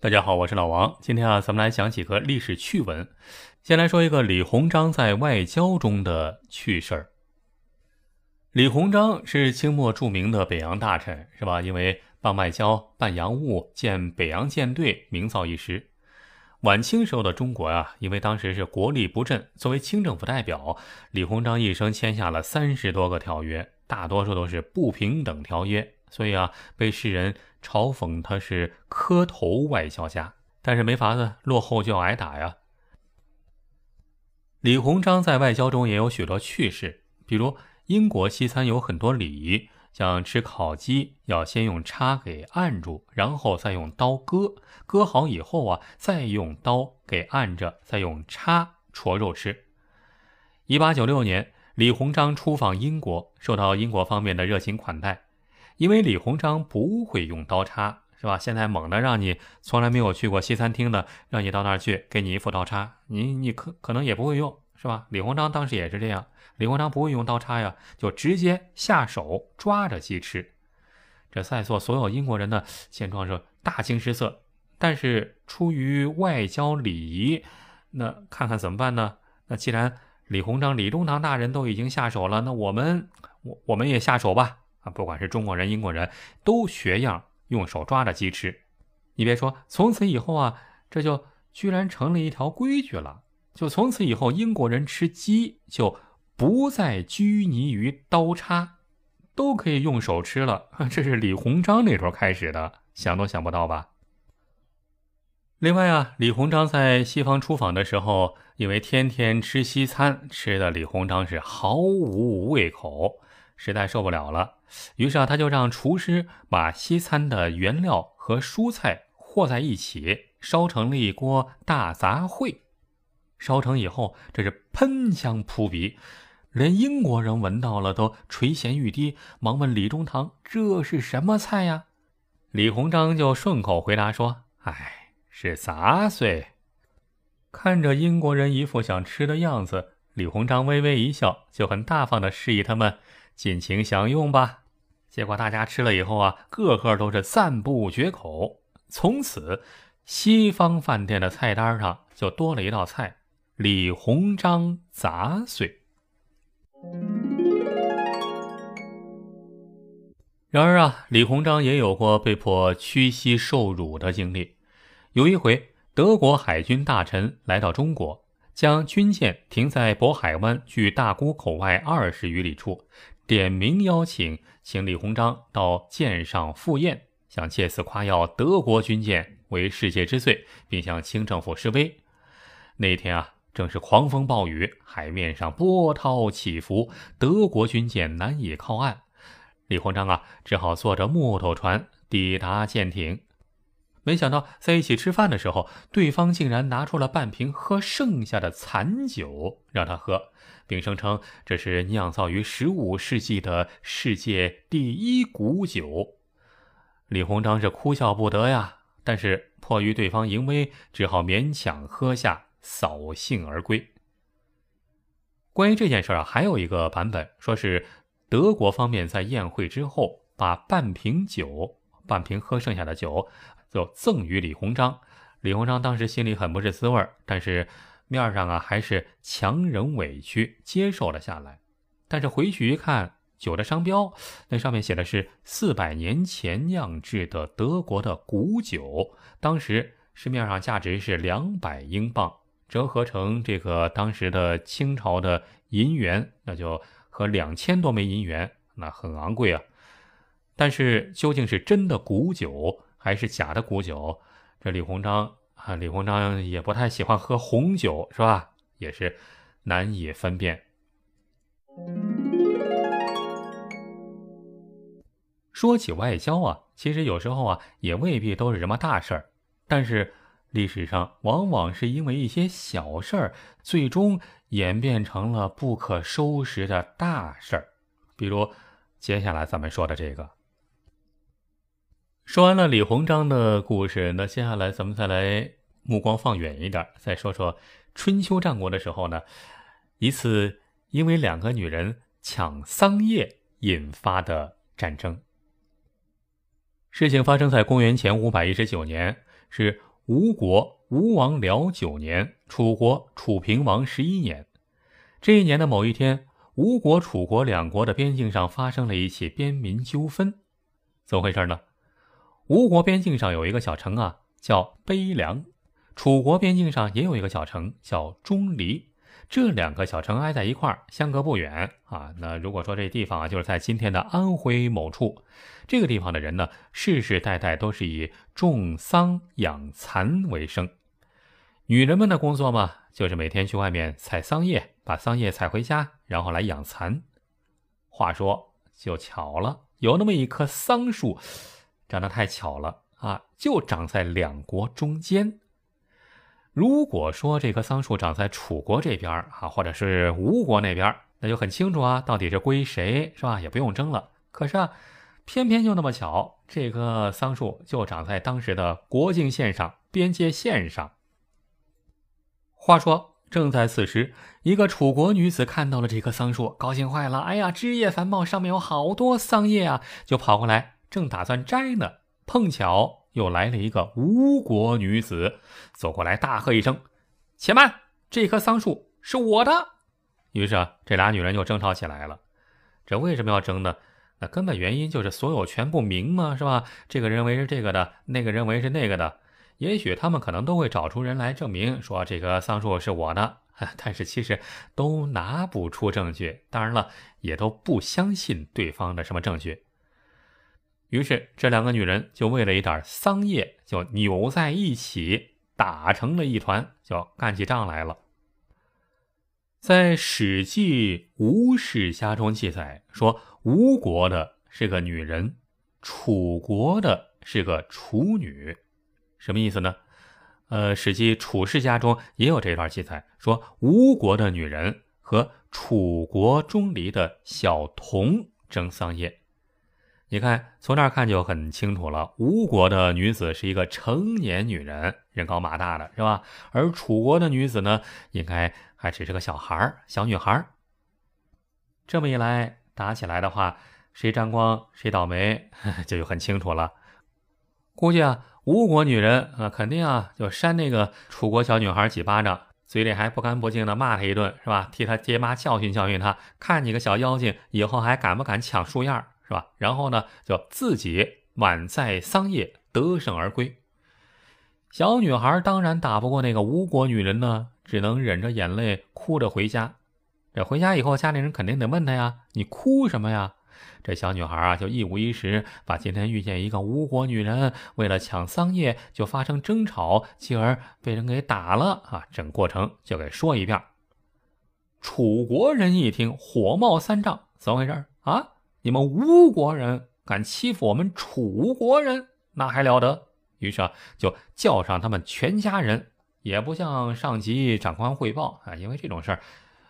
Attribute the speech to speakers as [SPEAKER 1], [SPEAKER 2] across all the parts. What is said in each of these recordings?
[SPEAKER 1] 大家好，我是老王。今天啊，咱们来讲几个历史趣闻。先来说一个李鸿章在外交中的趣事儿。李鸿章是清末著名的北洋大臣，是吧？因为办外交、办洋务、建北洋舰队，名噪一时。晚清时候的中国啊，因为当时是国力不振，作为清政府代表，李鸿章一生签下了三十多个条约，大多数都是不平等条约，所以啊，被世人。嘲讽他是磕头外交家，但是没法子，落后就要挨打呀。李鸿章在外交中也有许多趣事，比如英国西餐有很多礼仪，像吃烤鸡要先用叉给按住，然后再用刀割，割好以后啊，再用刀给按着，再用叉戳肉吃。一八九六年，李鸿章出访英国，受到英国方面的热情款待。因为李鸿章不会用刀叉，是吧？现在猛的让你从来没有去过西餐厅的，让你到那儿去，给你一副刀叉，你你可可能也不会用，是吧？李鸿章当时也是这样，李鸿章不会用刀叉呀，就直接下手抓着鸡吃。这在座所有英国人呢，见状是大惊失色，但是出于外交礼仪，那看看怎么办呢？那既然李鸿章、李中堂大人都已经下手了，那我们我我们也下手吧。啊，不管是中国人、英国人，都学样用手抓着鸡吃。你别说，从此以后啊，这就居然成了一条规矩了。就从此以后，英国人吃鸡就不再拘泥于刀叉，都可以用手吃了。这是李鸿章那时候开始的，想都想不到吧？另外啊，李鸿章在西方出访的时候，因为天天吃西餐，吃的李鸿章是毫无胃口。实在受不了了，于是啊，他就让厨师把西餐的原料和蔬菜和在一起，烧成了一锅大杂烩。烧成以后，这是喷香扑鼻，连英国人闻到了都垂涎欲滴，忙问李中堂：“这是什么菜呀？”李鸿章就顺口回答说：“哎，是杂碎。”看着英国人一副想吃的样子，李鸿章微微一笑，就很大方地示意他们。尽情享用吧。结果大家吃了以后啊，个个都是赞不绝口。从此，西方饭店的菜单上就多了一道菜——李鸿章杂碎。然而啊，李鸿章也有过被迫屈膝受辱的经历。有一回，德国海军大臣来到中国，将军舰停在渤海湾距大沽口外二十余里处。点名邀请，请李鸿章到舰上赴宴，想借此夸耀德国军舰为世界之最，并向清政府示威。那天啊，正是狂风暴雨，海面上波涛起伏，德国军舰难以靠岸。李鸿章啊，只好坐着木头船抵达舰艇。没想到在一起吃饭的时候，对方竟然拿出了半瓶喝剩下的残酒让他喝，并声称这是酿造于十五世纪的世界第一古酒。李鸿章是哭笑不得呀，但是迫于对方淫威，只好勉强喝下，扫兴而归。关于这件事儿啊，还有一个版本，说是德国方面在宴会之后，把半瓶酒，半瓶喝剩下的酒。就赠予李鸿章，李鸿章当时心里很不是滋味，但是面上啊还是强忍委屈接受了下来。但是回去一看酒的商标，那上面写的是四百年前酿制的德国的古酒，当时市面上价值是两百英镑，折合成这个当时的清朝的银元，那就和两千多枚银元，那很昂贵啊。但是究竟是真的古酒？还是假的古酒，这李鸿章啊，李鸿章也不太喜欢喝红酒，是吧？也是难以分辨。说起外交啊，其实有时候啊，也未必都是什么大事儿，但是历史上往往是因为一些小事儿，最终演变成了不可收拾的大事儿。比如接下来咱们说的这个。说完了李鸿章的故事，那接下来咱们再来目光放远一点，再说说春秋战国的时候呢，一次因为两个女人抢桑叶引发的战争。事情发生在公元前五百一十九年，是吴国吴王僚九年，楚国楚平王十一年。这一年的某一天，吴国、楚国两国的边境上发生了一起边民纠纷。怎么回事呢？吴国边境上有一个小城啊，叫悲凉；楚国边境上也有一个小城叫钟离。这两个小城挨在一块儿，相隔不远啊。那如果说这地方啊，就是在今天的安徽某处，这个地方的人呢，世世代代都是以种桑养蚕为生。女人们的工作嘛，就是每天去外面采桑叶，把桑叶采回家，然后来养蚕。话说就巧了，有那么一棵桑树，长得太巧了啊，就长在两国中间。如果说这棵桑树长在楚国这边啊，或者是吴国那边，那就很清楚啊，到底是归谁，是吧？也不用争了。可是啊，偏偏就那么巧，这棵桑树就长在当时的国境线上、边界线上。话说，正在此时，一个楚国女子看到了这棵桑树，高兴坏了。哎呀，枝叶繁茂，上面有好多桑叶啊，就跑过来，正打算摘呢，碰巧。又来了一个吴国女子，走过来大喝一声：“且慢！这棵桑树是我的。”于是啊，这俩女人就争吵起来了。这为什么要争呢？那根本原因就是所有权不明嘛，是吧？这个认为是这个的，那个认为是那个的。也许他们可能都会找出人来证明，说这棵桑树是我的，但是其实都拿不出证据。当然了，也都不相信对方的什么证据。于是，这两个女人就为了一点桑叶，就扭在一起，打成了一团，就干起仗来了。在《史记·吴世家》中记载说，吴国的是个女人，楚国的是个楚女，什么意思呢？呃，《史记·楚世家》中也有这段记载，说吴国的女人和楚国钟离的小童争桑叶。你看，从那儿看就很清楚了。吴国的女子是一个成年女人，人高马大的，是吧？而楚国的女子呢，应该还只是个小孩、小女孩。这么一来，打起来的话，谁沾光谁倒霉，这 就很清楚了。估计啊，吴国女人啊，肯定啊，就扇那个楚国小女孩几巴掌，嘴里还不干不净的骂她一顿，是吧？替她爹妈教训教训她，看你个小妖精，以后还敢不敢抢树叶儿？是吧？然后呢，就自己满载桑叶得胜而归。小女孩当然打不过那个吴国女人呢，只能忍着眼泪哭着回家。这回家以后，家里人肯定得问她呀：“你哭什么呀？”这小女孩啊，就一五一十把今天遇见一个吴国女人，为了抢桑叶就发生争吵，继而被人给打了啊，整过程就给说一遍。楚国人一听，火冒三丈，怎么回事啊？你们吴国人敢欺负我们楚国人，那还了得！于是啊，就叫上他们全家人，也不向上级长官汇报啊，因为这种事儿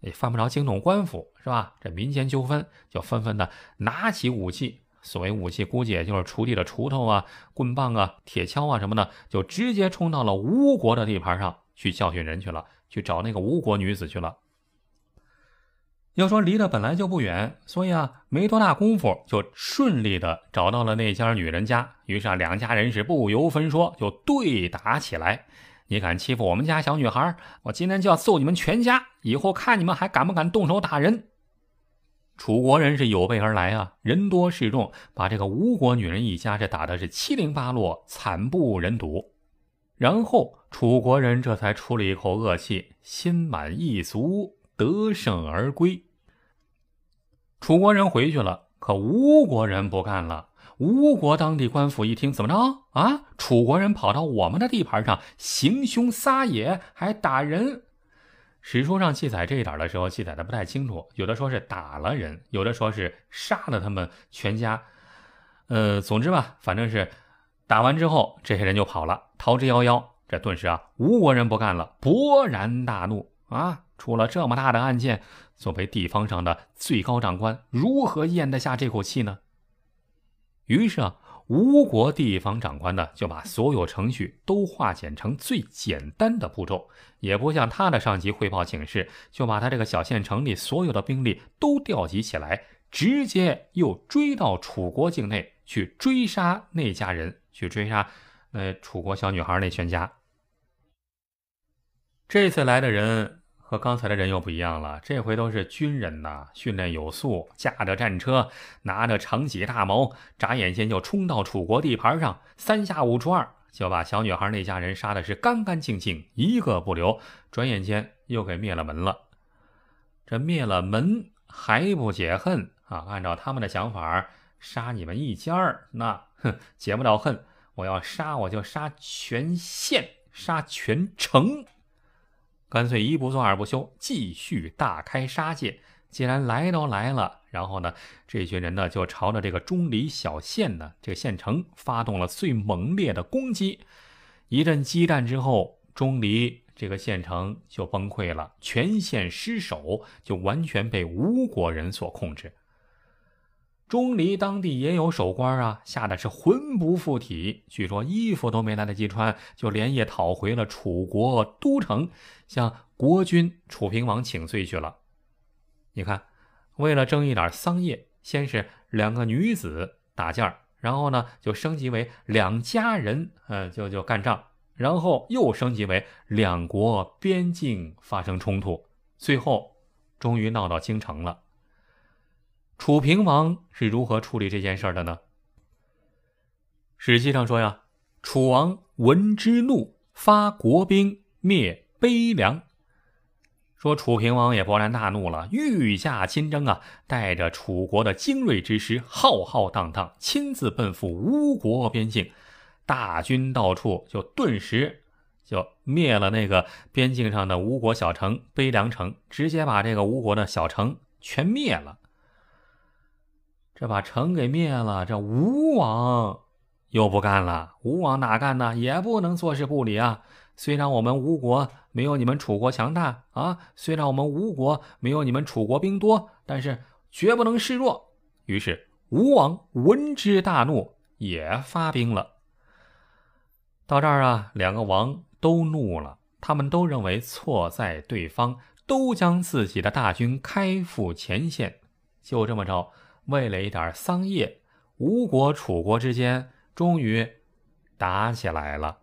[SPEAKER 1] 也犯不着惊动官府，是吧？这民间纠纷就纷纷的拿起武器，所谓武器，估计也就是锄地的锄头啊、棍棒啊、铁锹啊什么的，就直接冲到了吴国的地盘上去教训人去了，去找那个吴国女子去了。要说离得本来就不远，所以啊，没多大功夫就顺利的找到了那家女人家。于是啊，两家人是不由分说就对打起来。你敢欺负我们家小女孩，我今天就要揍你们全家！以后看你们还敢不敢动手打人。楚国人是有备而来啊，人多势众，把这个吴国女人一家是打的是七零八落，惨不忍睹。然后楚国人这才出了一口恶气，心满意足。得胜而归，楚国人回去了，可吴国人不干了。吴国当地官府一听，怎么着啊？楚国人跑到我们的地盘上行凶撒野，还打人。史书上记载这一点的时候，记载的不太清楚，有的说是打了人，有的说是杀了他们全家。呃，总之吧，反正是打完之后，这些人就跑了，逃之夭夭。这顿时啊，吴国人不干了，勃然大怒啊！出了这么大的案件，作为地方上的最高长官，如何咽得下这口气呢？于是啊，吴国地方长官呢，就把所有程序都化简成最简单的步骤，也不向他的上级汇报请示，就把他这个小县城里所有的兵力都调集起来，直接又追到楚国境内去追杀那家人，去追杀那楚国小女孩那全家。这次来的人和刚才的人又不一样了，这回都是军人呐，训练有素，驾着战车，拿着长戟大矛，眨眼间就冲到楚国地盘上，三下五除二就把小女孩那家人杀的是干干净净，一个不留。转眼间又给灭了门了。这灭了门还不解恨啊？按照他们的想法，杀你们一家儿，那哼解不了恨。我要杀，我就杀全县，杀全城。干脆一不做二不休，继续大开杀戒。既然来都来了，然后呢，这群人呢就朝着这个钟离小县呢这个县城发动了最猛烈的攻击。一阵激战之后，钟离这个县城就崩溃了，全县失守，就完全被吴国人所控制。钟离当地也有守官啊，吓得是魂不附体，据说衣服都没来得及穿，就连夜逃回了楚国都城，向国君楚平王请罪去了。你看，为了争一点桑叶，先是两个女子打架，然后呢就升级为两家人，嗯，就就干仗，然后又升级为两国边境发生冲突，最后终于闹到京城了。楚平王是如何处理这件事的呢？史记上说呀，楚王闻之怒，发国兵灭悲凉。说楚平王也勃然大怒了，御驾亲征啊，带着楚国的精锐之师，浩浩荡荡，亲自奔赴吴国边境，大军到处，就顿时就灭了那个边境上的吴国小城悲凉城，直接把这个吴国的小城全灭了。这把城给灭了，这吴王又不干了。吴王哪干呢？也不能坐视不理啊！虽然我们吴国没有你们楚国强大啊，虽然我们吴国没有你们楚国兵多，但是绝不能示弱。于是吴王闻之大怒，也发兵了。到这儿啊，两个王都怒了，他们都认为错在对方，都将自己的大军开赴前线。就这么着。为了一点桑叶吴国楚国之间终于打起来了。